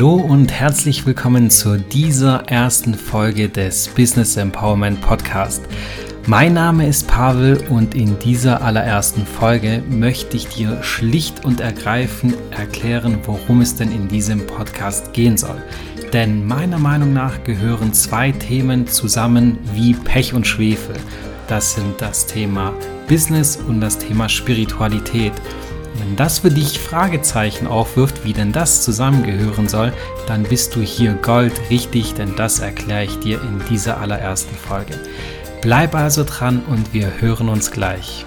Hallo und herzlich willkommen zu dieser ersten Folge des Business Empowerment Podcast. Mein Name ist Pavel und in dieser allerersten Folge möchte ich dir schlicht und ergreifend erklären, worum es denn in diesem Podcast gehen soll. Denn meiner Meinung nach gehören zwei Themen zusammen wie Pech und Schwefel. Das sind das Thema Business und das Thema Spiritualität. Wenn das für dich Fragezeichen aufwirft, wie denn das zusammengehören soll, dann bist du hier Gold richtig, denn das erkläre ich dir in dieser allerersten Folge. Bleib also dran und wir hören uns gleich.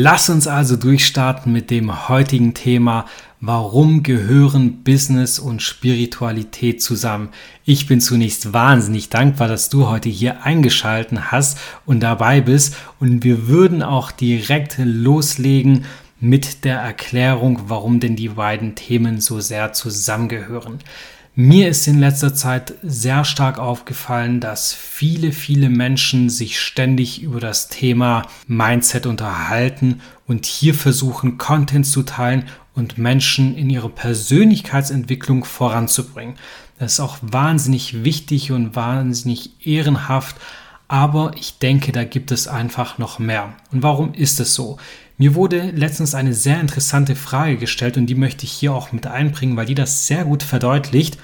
Lass uns also durchstarten mit dem heutigen Thema, warum gehören Business und Spiritualität zusammen. Ich bin zunächst wahnsinnig dankbar, dass du heute hier eingeschalten hast und dabei bist und wir würden auch direkt loslegen mit der Erklärung, warum denn die beiden Themen so sehr zusammengehören. Mir ist in letzter Zeit sehr stark aufgefallen, dass viele, viele Menschen sich ständig über das Thema Mindset unterhalten und hier versuchen, Content zu teilen und Menschen in ihrer Persönlichkeitsentwicklung voranzubringen. Das ist auch wahnsinnig wichtig und wahnsinnig ehrenhaft, aber ich denke, da gibt es einfach noch mehr. Und warum ist es so? Mir wurde letztens eine sehr interessante Frage gestellt und die möchte ich hier auch mit einbringen, weil die das sehr gut verdeutlicht.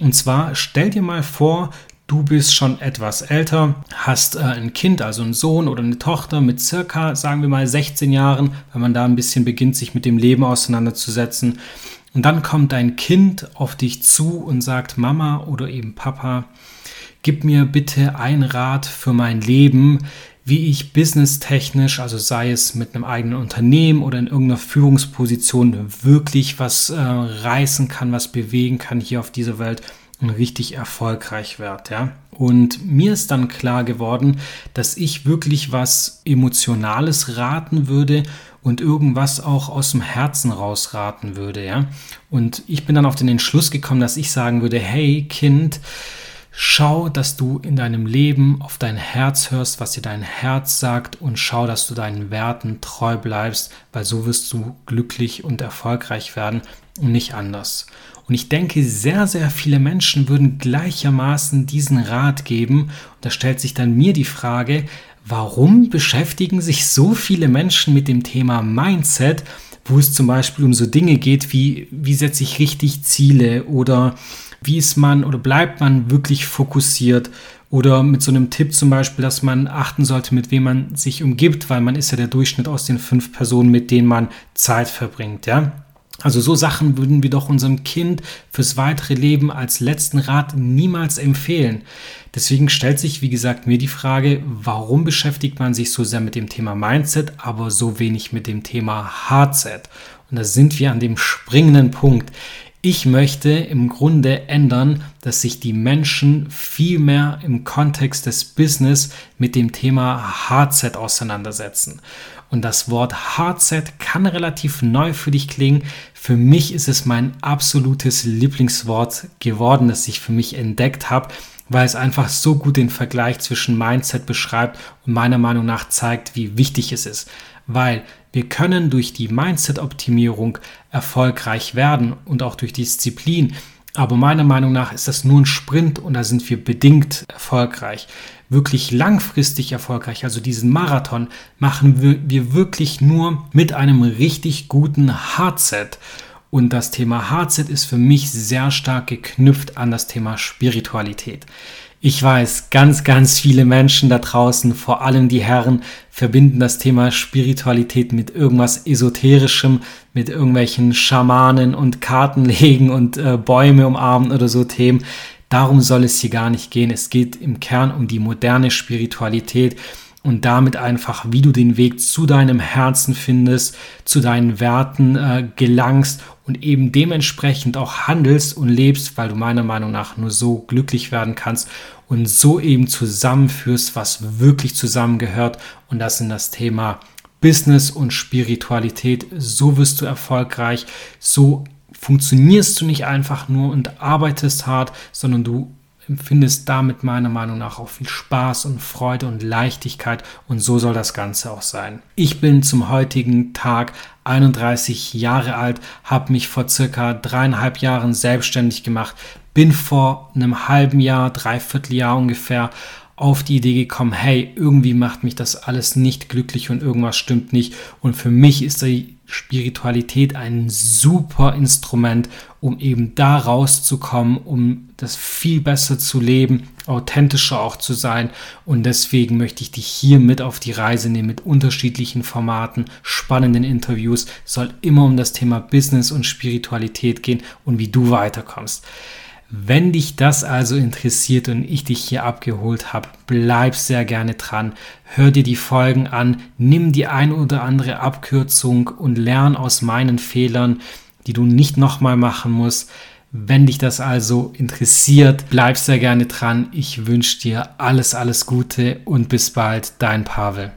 Und zwar stell dir mal vor, du bist schon etwas älter, hast äh, ein Kind, also einen Sohn oder eine Tochter mit circa, sagen wir mal, 16 Jahren, wenn man da ein bisschen beginnt, sich mit dem Leben auseinanderzusetzen. Und dann kommt dein Kind auf dich zu und sagt, Mama oder eben Papa, gib mir bitte ein Rat für mein Leben, wie ich businesstechnisch, also sei es mit einem eigenen Unternehmen oder in irgendeiner Führungsposition, wirklich was äh, reißen kann, was bewegen kann hier auf dieser Welt und richtig erfolgreich werde. Ja? Und mir ist dann klar geworden, dass ich wirklich was Emotionales raten würde und irgendwas auch aus dem Herzen rausraten würde. Ja? Und ich bin dann auf den Entschluss gekommen, dass ich sagen würde, hey Kind, Schau, dass du in deinem Leben auf dein Herz hörst, was dir dein Herz sagt und schau, dass du deinen Werten treu bleibst, weil so wirst du glücklich und erfolgreich werden und nicht anders. Und ich denke, sehr, sehr viele Menschen würden gleichermaßen diesen Rat geben. Und da stellt sich dann mir die Frage, warum beschäftigen sich so viele Menschen mit dem Thema Mindset, wo es zum Beispiel um so Dinge geht wie, wie setze ich richtig Ziele oder wie ist man oder bleibt man wirklich fokussiert oder mit so einem Tipp zum Beispiel, dass man achten sollte, mit wem man sich umgibt, weil man ist ja der Durchschnitt aus den fünf Personen, mit denen man Zeit verbringt, ja. Also so Sachen würden wir doch unserem Kind fürs weitere Leben als letzten Rat niemals empfehlen. Deswegen stellt sich, wie gesagt, mir die Frage, warum beschäftigt man sich so sehr mit dem Thema Mindset, aber so wenig mit dem Thema Hardset? Und da sind wir an dem springenden Punkt. Ich möchte im Grunde ändern, dass sich die Menschen viel mehr im Kontext des Business mit dem Thema Hardset auseinandersetzen. Und das Wort Hardset kann relativ neu für dich klingen. Für mich ist es mein absolutes Lieblingswort geworden, das ich für mich entdeckt habe, weil es einfach so gut den Vergleich zwischen Mindset beschreibt und meiner Meinung nach zeigt, wie wichtig es ist weil wir können durch die Mindset-Optimierung erfolgreich werden und auch durch Disziplin. Aber meiner Meinung nach ist das nur ein Sprint und da sind wir bedingt erfolgreich. Wirklich langfristig erfolgreich, also diesen Marathon, machen wir, wir wirklich nur mit einem richtig guten Hardset. Und das Thema Hardset ist für mich sehr stark geknüpft an das Thema Spiritualität. Ich weiß, ganz, ganz viele Menschen da draußen, vor allem die Herren, verbinden das Thema Spiritualität mit irgendwas Esoterischem, mit irgendwelchen Schamanen und Kartenlegen und äh, Bäume umarmen oder so Themen. Darum soll es hier gar nicht gehen. Es geht im Kern um die moderne Spiritualität. Und damit einfach, wie du den Weg zu deinem Herzen findest, zu deinen Werten äh, gelangst und eben dementsprechend auch handelst und lebst, weil du meiner Meinung nach nur so glücklich werden kannst und so eben zusammenführst, was wirklich zusammengehört und das sind das Thema Business und Spiritualität. So wirst du erfolgreich, so funktionierst du nicht einfach nur und arbeitest hart, sondern du empfindest damit meiner Meinung nach auch viel Spaß und Freude und Leichtigkeit und so soll das Ganze auch sein. Ich bin zum heutigen Tag 31 Jahre alt, habe mich vor circa dreieinhalb Jahren selbstständig gemacht, bin vor einem halben Jahr, dreiviertel Jahr ungefähr auf die Idee gekommen, hey, irgendwie macht mich das alles nicht glücklich und irgendwas stimmt nicht. Und für mich ist die Spiritualität ein super Instrument, um eben da rauszukommen, um das viel besser zu leben, authentischer auch zu sein. Und deswegen möchte ich dich hier mit auf die Reise nehmen mit unterschiedlichen Formaten, spannenden Interviews. Es soll immer um das Thema Business und Spiritualität gehen und wie du weiterkommst. Wenn dich das also interessiert und ich dich hier abgeholt habe, bleib sehr gerne dran. Hör dir die Folgen an, nimm die ein oder andere Abkürzung und lern aus meinen Fehlern, die du nicht nochmal machen musst. Wenn dich das also interessiert, bleib sehr gerne dran. Ich wünsche dir alles, alles Gute und bis bald, dein Pavel.